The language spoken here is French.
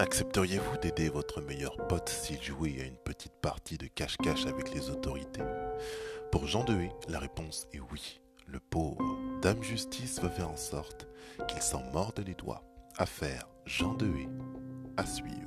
Accepteriez-vous d'aider votre meilleur pote s'il jouait à une petite partie de cache-cache avec les autorités? Pour Jean Dehé, la réponse est oui. Le pauvre Dame Justice va faire en sorte qu'il s'en morde les doigts. Affaire Jean Dehé à suivre.